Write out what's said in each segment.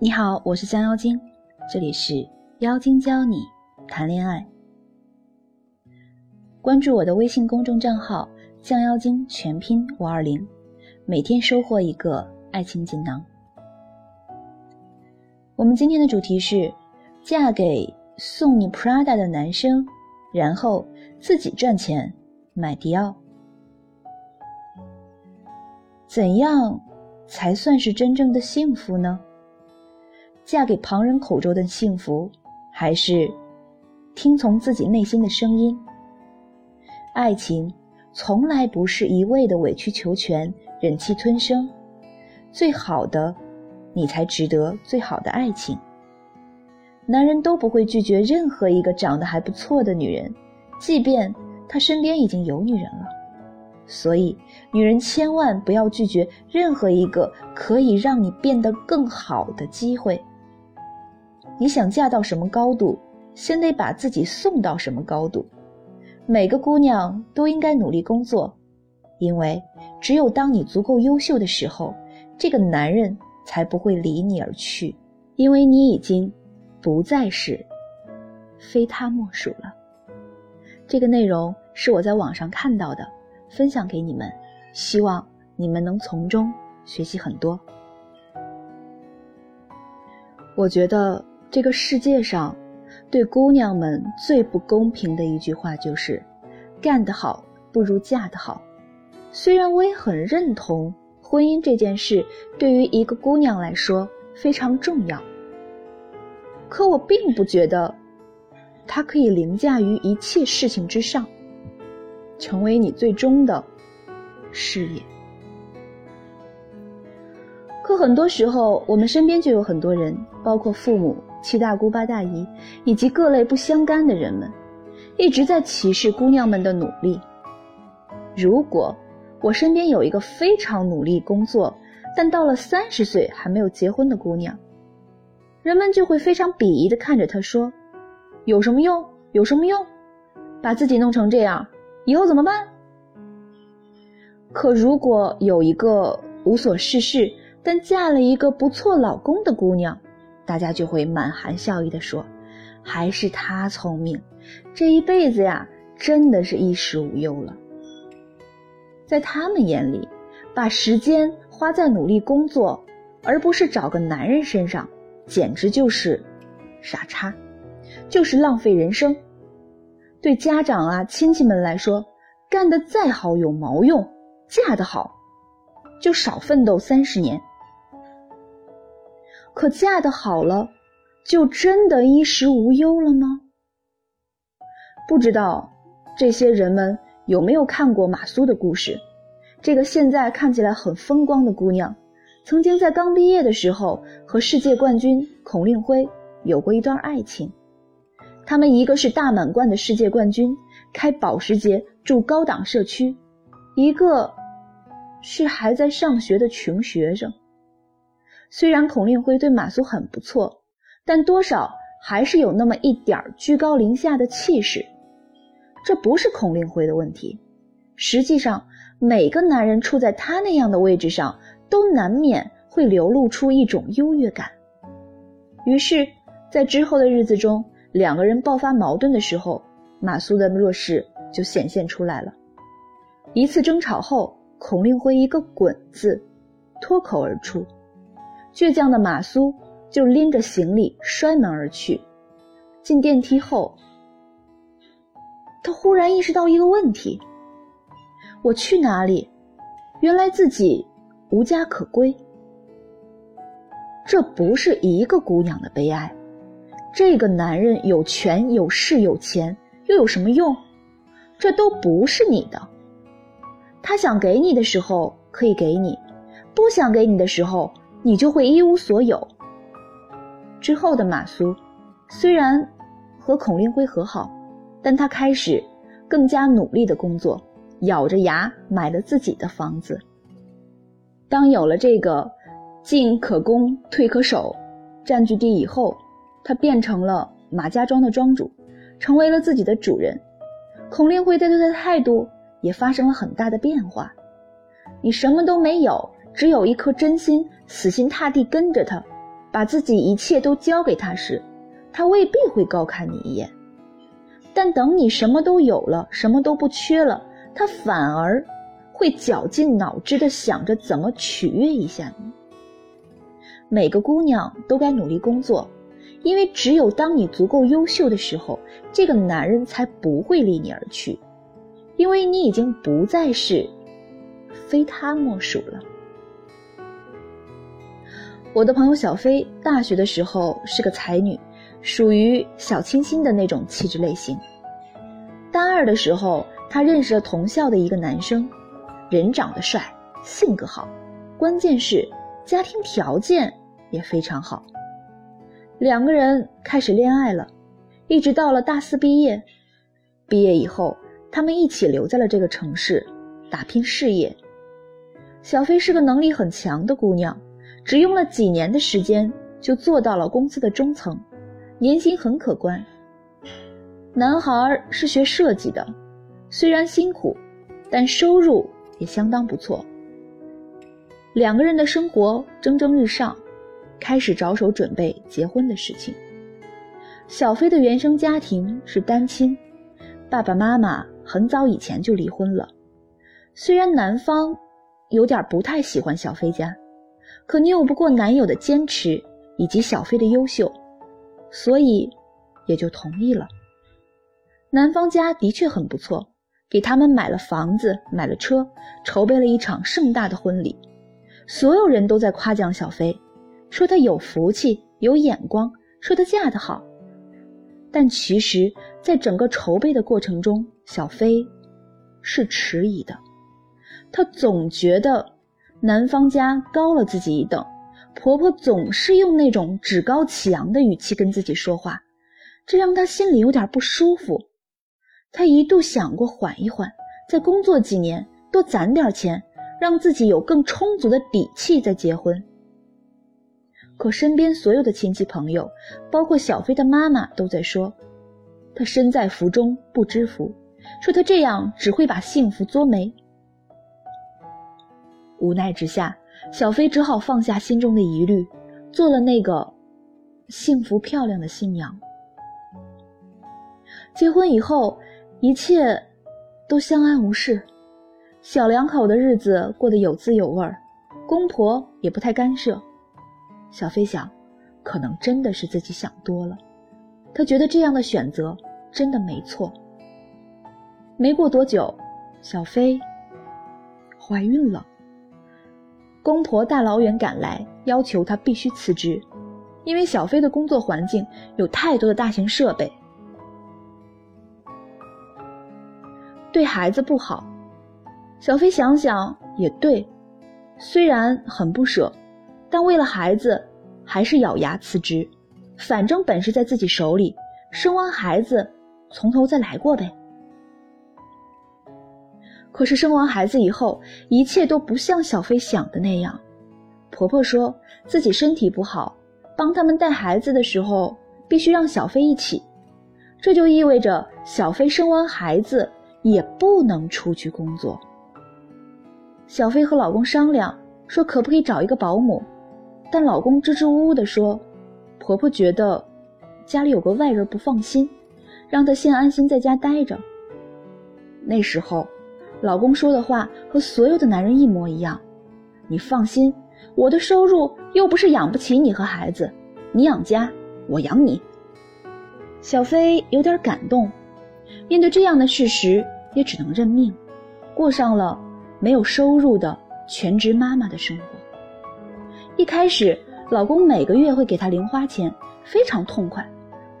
你好，我是江妖精，这里是妖精教你谈恋爱。关注我的微信公众账号“降妖精”全拼五二零，每天收获一个爱情锦囊。我们今天的主题是：嫁给送你 Prada 的男生，然后自己赚钱买迪奥。怎样才算是真正的幸福呢？嫁给旁人口中的幸福，还是听从自己内心的声音？爱情从来不是一味的委曲求全、忍气吞声。最好的，你才值得最好的爱情。男人都不会拒绝任何一个长得还不错的女人，即便他身边已经有女人了。所以，女人千万不要拒绝任何一个可以让你变得更好的机会。你想嫁到什么高度，先得把自己送到什么高度。每个姑娘都应该努力工作，因为只有当你足够优秀的时候，这个男人才不会离你而去，因为你已经不再是非他莫属了。这个内容是我在网上看到的，分享给你们，希望你们能从中学习很多。我觉得。这个世界上，对姑娘们最不公平的一句话就是：“干得好不如嫁得好。”虽然我也很认同婚姻这件事对于一个姑娘来说非常重要，可我并不觉得它可以凌驾于一切事情之上，成为你最终的事业。可很多时候，我们身边就有很多人，包括父母。七大姑八大姨以及各类不相干的人们，一直在歧视姑娘们的努力。如果我身边有一个非常努力工作，但到了三十岁还没有结婚的姑娘，人们就会非常鄙夷的看着她说：“有什么用？有什么用？把自己弄成这样，以后怎么办？”可如果有一个无所事事但嫁了一个不错老公的姑娘，大家就会满含笑意地说：“还是他聪明，这一辈子呀，真的是衣食无忧了。”在他们眼里，把时间花在努力工作，而不是找个男人身上，简直就是傻叉，就是浪费人生。对家长啊、亲戚们来说，干得再好有毛用？嫁得好，就少奋斗三十年。可嫁的好了，就真的衣食无忧了吗？不知道这些人们有没有看过马苏的故事？这个现在看起来很风光的姑娘，曾经在刚毕业的时候和世界冠军孔令辉有过一段爱情。他们一个是大满贯的世界冠军，开保时捷住高档社区；一个是还在上学的穷学生。虽然孔令辉对马苏很不错，但多少还是有那么一点儿居高临下的气势。这不是孔令辉的问题，实际上每个男人处在他那样的位置上，都难免会流露出一种优越感。于是，在之后的日子中，两个人爆发矛盾的时候，马苏的弱势就显现出来了。一次争吵后，孔令辉一个“滚”字脱口而出。倔强的马苏就拎着行李摔门而去。进电梯后，他忽然意识到一个问题：我去哪里？原来自己无家可归。这不是一个姑娘的悲哀。这个男人有权有势有钱，又有什么用？这都不是你的。他想给你的时候可以给你，不想给你的时候。你就会一无所有。之后的马苏，虽然和孔令辉和好，但他开始更加努力的工作，咬着牙买了自己的房子。当有了这个进可攻退可守占据地以后，他变成了马家庄的庄主，成为了自己的主人。孔令辉对他的态度也发生了很大的变化。你什么都没有。只有一颗真心，死心塌地跟着他，把自己一切都交给他时，他未必会高看你一眼。但等你什么都有了，什么都不缺了，他反而会绞尽脑汁的想着怎么取悦一下你。每个姑娘都该努力工作，因为只有当你足够优秀的时候，这个男人才不会离你而去，因为你已经不再是非他莫属了。我的朋友小飞大学的时候是个才女，属于小清新的那种气质类型。大二的时候，她认识了同校的一个男生，人长得帅，性格好，关键是家庭条件也非常好。两个人开始恋爱了，一直到了大四毕业。毕业以后，他们一起留在了这个城市，打拼事业。小飞是个能力很强的姑娘。只用了几年的时间，就做到了公司的中层，年薪很可观。男孩是学设计的，虽然辛苦，但收入也相当不错。两个人的生活蒸蒸日上，开始着手准备结婚的事情。小飞的原生家庭是单亲，爸爸妈妈很早以前就离婚了。虽然男方有点不太喜欢小飞家。可拗不过男友的坚持以及小飞的优秀，所以也就同意了。男方家的确很不错，给他们买了房子，买了车，筹备了一场盛大的婚礼。所有人都在夸奖小飞，说她有福气、有眼光，说她嫁得好。但其实，在整个筹备的过程中，小飞是迟疑的，她总觉得。男方家高了自己一等，婆婆总是用那种趾高气扬的语气跟自己说话，这让她心里有点不舒服。她一度想过缓一缓，再工作几年，多攒点钱，让自己有更充足的底气再结婚。可身边所有的亲戚朋友，包括小飞的妈妈，都在说，她身在福中不知福，说她这样只会把幸福作没。无奈之下，小飞只好放下心中的疑虑，做了那个幸福漂亮的新娘。结婚以后，一切都相安无事，小两口的日子过得有滋有味儿，公婆也不太干涉。小飞想，可能真的是自己想多了，她觉得这样的选择真的没错。没过多久，小飞怀孕了。公婆大老远赶来，要求她必须辞职，因为小飞的工作环境有太多的大型设备，对孩子不好。小飞想想也对，虽然很不舍，但为了孩子，还是咬牙辞职。反正本事在自己手里，生完孩子从头再来过呗。可是生完孩子以后，一切都不像小飞想的那样。婆婆说自己身体不好，帮他们带孩子的时候必须让小飞一起，这就意味着小飞生完孩子也不能出去工作。小飞和老公商量说可不可以找一个保姆，但老公支支吾吾地说，婆婆觉得家里有个外人不放心，让她先安心在家待着。那时候。老公说的话和所有的男人一模一样，你放心，我的收入又不是养不起你和孩子，你养家，我养你。小飞有点感动，面对这样的事实，也只能认命，过上了没有收入的全职妈妈的生活。一开始，老公每个月会给她零花钱，非常痛快，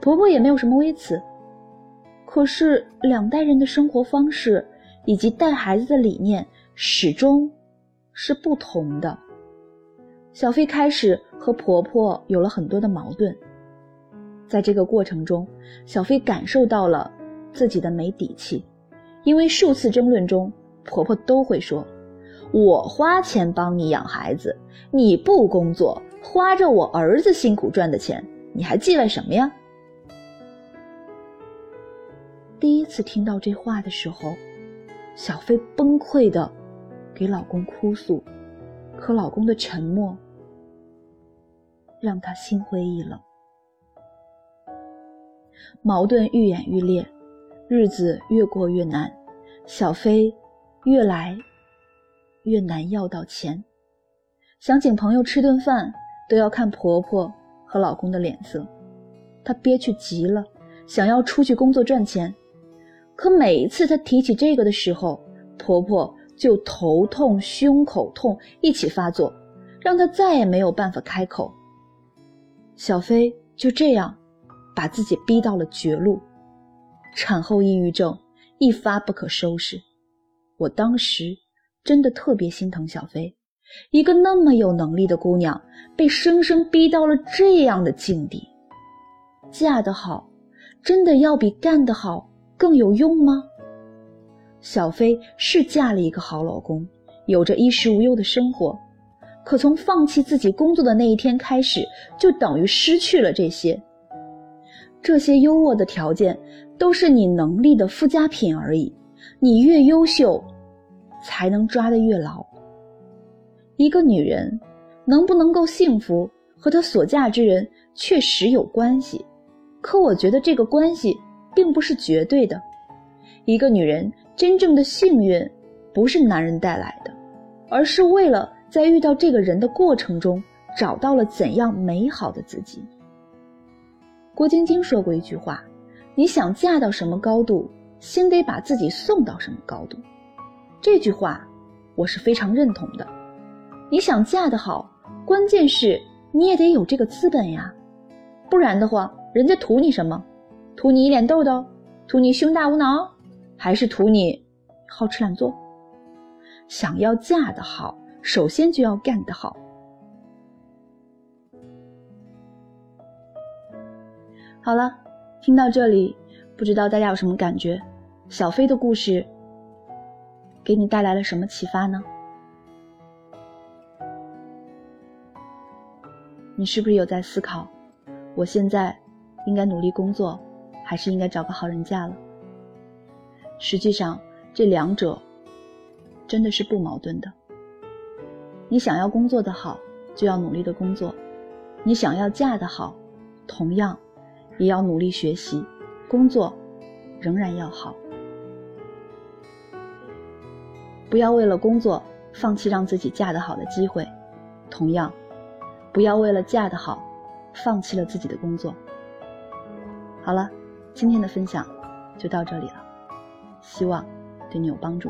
婆婆也没有什么微词。可是两代人的生活方式。以及带孩子的理念始终是不同的。小飞开始和婆婆有了很多的矛盾，在这个过程中，小飞感受到了自己的没底气，因为数次争论中，婆婆都会说：“我花钱帮你养孩子，你不工作，花着我儿子辛苦赚的钱，你还叽歪什么呀？”第一次听到这话的时候。小飞崩溃的给老公哭诉，可老公的沉默让他心灰意冷。矛盾愈演愈烈，日子越过越难，小飞越来越难要到钱，想请朋友吃顿饭都要看婆婆和老公的脸色，她憋屈极了，想要出去工作赚钱，可每一次她提起这个的时候，婆婆就头痛、胸口痛一起发作，让她再也没有办法开口。小飞就这样。把自己逼到了绝路，产后抑郁症一发不可收拾。我当时真的特别心疼小飞，一个那么有能力的姑娘，被生生逼到了这样的境地。嫁得好，真的要比干得好更有用吗？小飞是嫁了一个好老公，有着衣食无忧的生活，可从放弃自己工作的那一天开始，就等于失去了这些。这些优渥的条件都是你能力的附加品而已，你越优秀，才能抓得越牢。一个女人能不能够幸福，和她所嫁之人确实有关系，可我觉得这个关系并不是绝对的。一个女人真正的幸运，不是男人带来的，而是为了在遇到这个人的过程中，找到了怎样美好的自己。郭晶晶说过一句话：“你想嫁到什么高度，先得把自己送到什么高度。”这句话我是非常认同的。你想嫁得好，关键是你也得有这个资本呀，不然的话，人家图你什么？图你一脸痘痘？图你胸大无脑？还是图你好吃懒做？想要嫁得好，首先就要干得好。好了，听到这里，不知道大家有什么感觉？小飞的故事给你带来了什么启发呢？你是不是有在思考，我现在应该努力工作，还是应该找个好人嫁了？实际上，这两者真的是不矛盾的。你想要工作的好，就要努力的工作；你想要嫁的好，同样。也要努力学习，工作仍然要好。不要为了工作放弃让自己嫁得好的机会，同样，不要为了嫁得好放弃了自己的工作。好了，今天的分享就到这里了，希望对你有帮助。